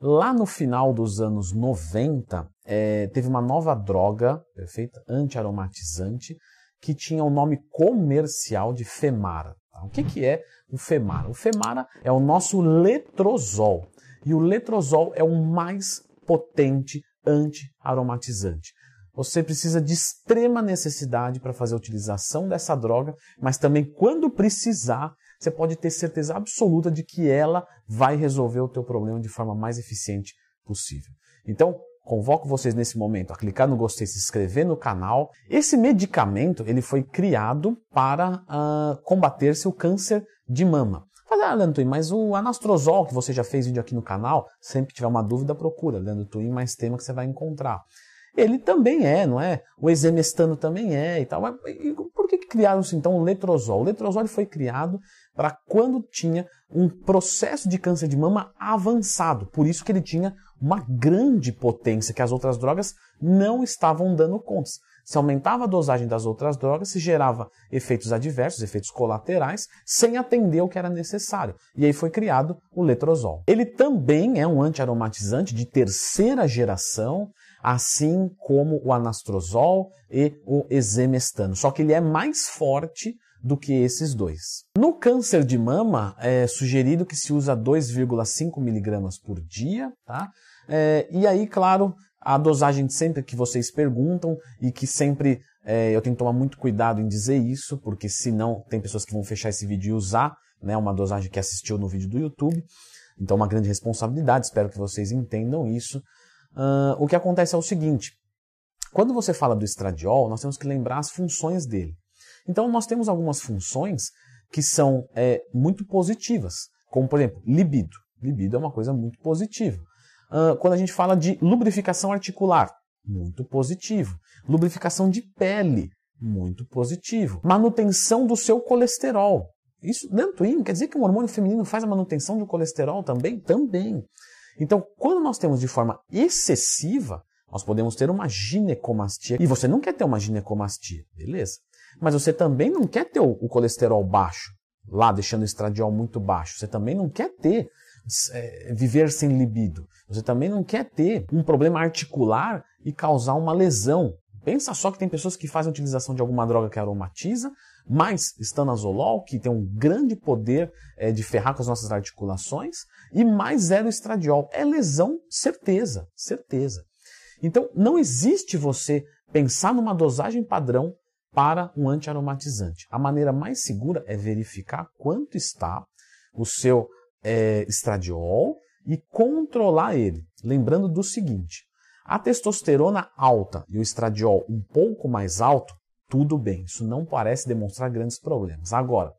Lá no final dos anos 90, é, teve uma nova droga, perfeita, antiaromatizante, que tinha o nome comercial de Femara. Tá? O que, que é o Femara? O Femara é o nosso letrozol. E o letrozol é o mais potente anti-aromatizante. Você precisa de extrema necessidade para fazer a utilização dessa droga, mas também quando precisar, você pode ter certeza absoluta de que ela vai resolver o teu problema de forma mais eficiente possível. Então, convoco vocês nesse momento a clicar no gostei, se inscrever no canal. Esse medicamento ele foi criado para uh, combater-se o câncer de mama. Fala, ah, Leandro Twin, mas o anastrozol, que você já fez vídeo aqui no canal, sempre que tiver uma dúvida, procura. Leandro Twin, mais tema que você vai encontrar. Ele também é, não é? O exemestano também é e tal. Mas por que, criaram-se então o letrozol? O letrozol foi criado para quando tinha um processo de câncer de mama avançado. Por isso que ele tinha uma grande potência que as outras drogas não estavam dando conta. Se aumentava a dosagem das outras drogas, se gerava efeitos adversos, efeitos colaterais, sem atender o que era necessário. E aí foi criado o letrozol. Ele também é um antiaromatizante de terceira geração, assim como o anastrozol e o exemestano. Só que ele é mais forte do que esses dois. No câncer de mama, é sugerido que se usa 2,5 miligramas por dia, tá? É, e aí, claro, a dosagem sempre que vocês perguntam e que sempre é, eu tenho que tomar muito cuidado em dizer isso, porque senão tem pessoas que vão fechar esse vídeo e usar né, uma dosagem que assistiu no vídeo do YouTube. Então, uma grande responsabilidade, espero que vocês entendam isso. Uh, o que acontece é o seguinte: quando você fala do estradiol, nós temos que lembrar as funções dele. Então, nós temos algumas funções que são é, muito positivas, como, por exemplo, libido. Libido é uma coisa muito positiva. Uh, quando a gente fala de lubrificação articular, muito positivo. Lubrificação de pele, muito positivo. Manutenção do seu colesterol. Isso, Dantuin, quer dizer que o hormônio feminino faz a manutenção do colesterol também? Também. Então, quando nós temos de forma excessiva, nós podemos ter uma ginecomastia. E você não quer ter uma ginecomastia, beleza? Mas você também não quer ter o colesterol baixo, lá deixando o estradiol muito baixo. Você também não quer ter é, viver sem libido. Você também não quer ter um problema articular e causar uma lesão. Pensa só que tem pessoas que fazem utilização de alguma droga que aromatiza, mais estanazolol, que tem um grande poder é, de ferrar com as nossas articulações, e mais zero estradiol. É lesão, certeza, certeza. Então, não existe você pensar numa dosagem padrão para um antiaromatizante. A maneira mais segura é verificar quanto está o seu é, estradiol e controlar ele. Lembrando do seguinte: a testosterona alta e o estradiol um pouco mais alto, tudo bem, isso não parece demonstrar grandes problemas. Agora,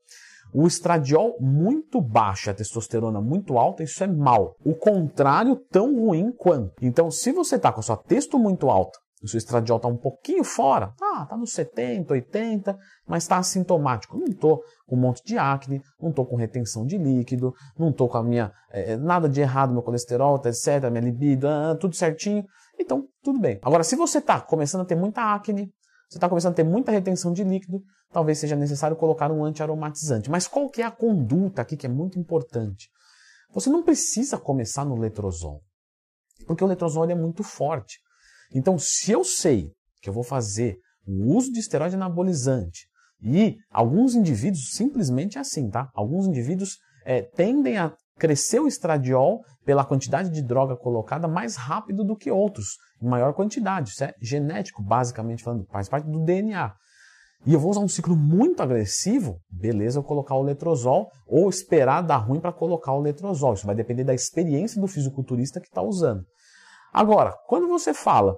o estradiol muito baixo, a testosterona muito alta, isso é mal. O contrário, tão ruim quanto. Então, se você está com a sua testo muito alta o seu estradiol está um pouquinho fora, ah, está nos 70, 80, mas está assintomático. Não estou com um monte de acne, não estou com retenção de líquido, não estou com a minha é, nada de errado, meu colesterol, etc, minha libido, ah, tudo certinho. Então, tudo bem. Agora, se você está começando a ter muita acne, você está começando a ter muita retenção de líquido, talvez seja necessário colocar um antiaromatizante. Mas qual que é a conduta aqui que é muito importante? Você não precisa começar no letrozol, porque o letrozol é muito forte. Então, se eu sei que eu vou fazer o uso de esteroide anabolizante e alguns indivíduos simplesmente é assim, tá? Alguns indivíduos é, tendem a crescer o estradiol pela quantidade de droga colocada mais rápido do que outros, em maior quantidade. Isso é genético, basicamente falando, faz parte do DNA. E eu vou usar um ciclo muito agressivo, beleza, eu colocar o letrozol ou esperar dar ruim para colocar o letrozol. Isso vai depender da experiência do fisiculturista que está usando. Agora, quando você fala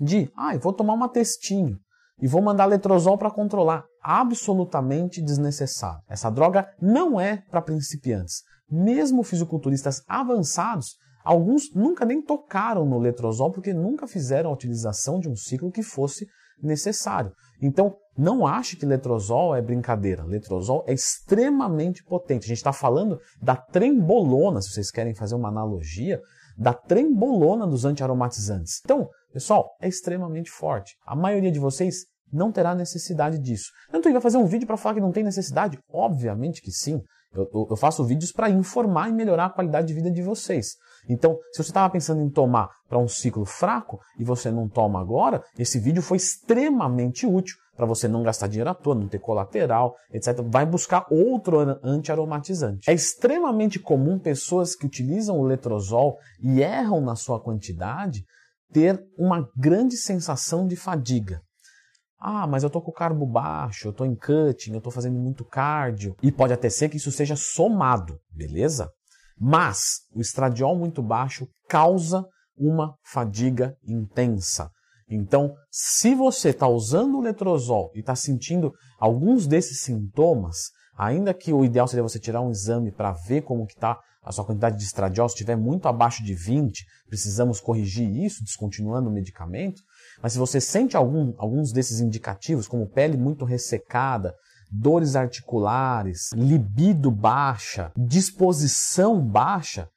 de, ah, vou tomar uma testinho e vou mandar letrozol para controlar, absolutamente desnecessário. Essa droga não é para principiantes. Mesmo fisiculturistas avançados, alguns nunca nem tocaram no letrozol porque nunca fizeram a utilização de um ciclo que fosse necessário. Então, não ache que letrozol é brincadeira. Letrozol é extremamente potente. A gente está falando da trembolona, se vocês querem fazer uma analogia, da trembolona dos antiaromatizantes. Então, pessoal, é extremamente forte. A maioria de vocês não terá necessidade disso. Então, vai fazer um vídeo para falar que não tem necessidade? Obviamente que sim. Eu, eu faço vídeos para informar e melhorar a qualidade de vida de vocês. Então, se você estava pensando em tomar para um ciclo fraco e você não toma agora, esse vídeo foi extremamente útil para você não gastar dinheiro à toa, não ter colateral, etc. Vai buscar outro antiaromatizante. É extremamente comum pessoas que utilizam o letrozol e erram na sua quantidade ter uma grande sensação de fadiga. Ah, mas eu tô com o carbo baixo, eu tô em cutting, eu tô fazendo muito cardio. E pode até ser que isso seja somado, beleza? Mas o estradiol muito baixo causa uma fadiga intensa. Então, se você está usando o letrozol e está sentindo alguns desses sintomas, ainda que o ideal seria você tirar um exame para ver como que está a sua quantidade de estradiol, se estiver muito abaixo de 20, precisamos corrigir isso, descontinuando o medicamento. Mas se você sente algum, alguns desses indicativos, como pele muito ressecada, dores articulares, libido baixa, disposição baixa,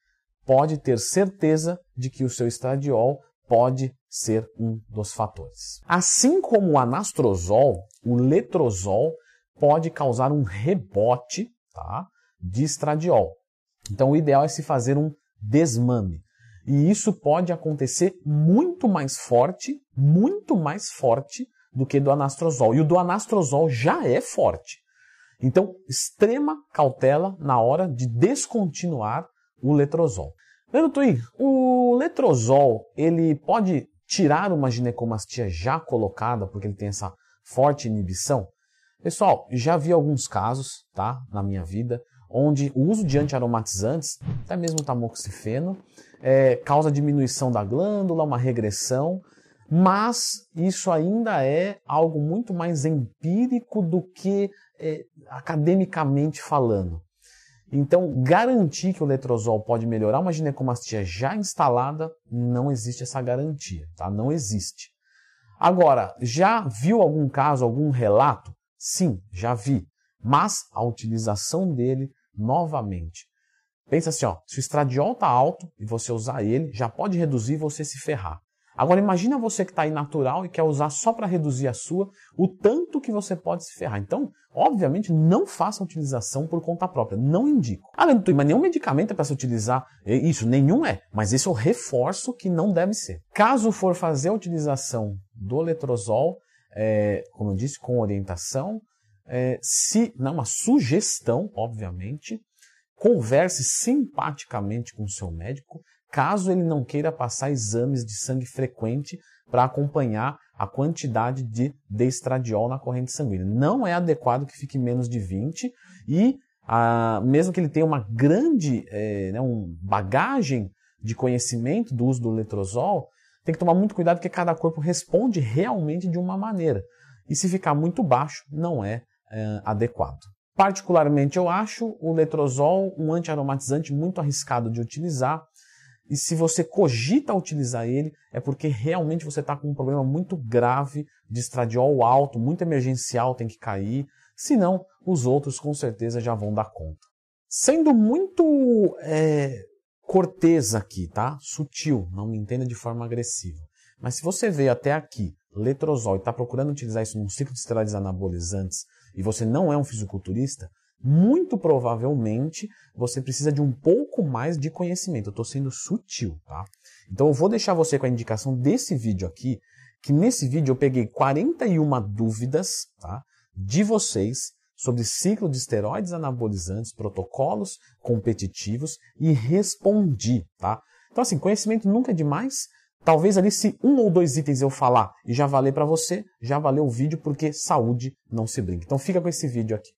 pode ter certeza de que o seu estradiol pode ser um dos fatores. Assim como o anastrozol, o letrozol pode causar um rebote tá, de estradiol. Então, o ideal é se fazer um desmame. E isso pode acontecer muito mais forte, muito mais forte do que do anastrozol. E o do anastrozol já é forte. Então, extrema cautela na hora de descontinuar o letrozol. Leandro Twin, o letrozol, ele pode tirar uma ginecomastia já colocada, porque ele tem essa forte inibição? Pessoal, já vi alguns casos, tá, na minha vida, onde o uso de antiaromatizantes, até mesmo tamoxifeno, é, causa diminuição da glândula, uma regressão, mas isso ainda é algo muito mais empírico do que é, academicamente falando. Então, garantir que o letrozol pode melhorar uma ginecomastia já instalada, não existe essa garantia, tá? Não existe. Agora, já viu algum caso, algum relato? Sim, já vi. Mas a utilização dele, novamente. Pensa assim, ó, se o estradiol está alto e você usar ele, já pode reduzir você se ferrar. Agora imagina você que está aí natural e quer usar só para reduzir a sua, o tanto que você pode se ferrar. Então, obviamente, não faça utilização por conta própria. Não indico. Além do mas nenhum medicamento é para se utilizar. Isso, nenhum é. Mas esse é o reforço que não deve ser. Caso for fazer a utilização do letrozol, é, como eu disse, com orientação, é, se não uma sugestão, obviamente, converse simpaticamente com o seu médico, caso ele não queira passar exames de sangue frequente para acompanhar a quantidade de destradiol na corrente sanguínea. Não é adequado que fique menos de 20 e ah, mesmo que ele tenha uma grande é, né, um bagagem de conhecimento do uso do letrozol, tem que tomar muito cuidado porque cada corpo responde realmente de uma maneira. E se ficar muito baixo, não é, é adequado. Particularmente, eu acho o letrozol um antiaromatizante muito arriscado de utilizar, e se você cogita utilizar ele, é porque realmente você está com um problema muito grave de estradiol alto, muito emergencial, tem que cair. Senão, os outros com certeza já vão dar conta. Sendo muito é, cortês aqui, tá? Sutil, não me entenda de forma agressiva. Mas se você veio até aqui, letrozol, e está procurando utilizar isso num ciclo de esteroides anabolizantes, e você não é um fisiculturista, muito provavelmente você precisa de um pouco mais de conhecimento. Eu estou sendo sutil, tá? Então eu vou deixar você com a indicação desse vídeo aqui, que nesse vídeo eu peguei 41 dúvidas tá, de vocês sobre ciclo de esteroides anabolizantes, protocolos competitivos e respondi, tá? Então assim, conhecimento nunca é demais. Talvez ali se um ou dois itens eu falar e já valer para você, já valeu o vídeo porque saúde não se brinca. Então fica com esse vídeo aqui.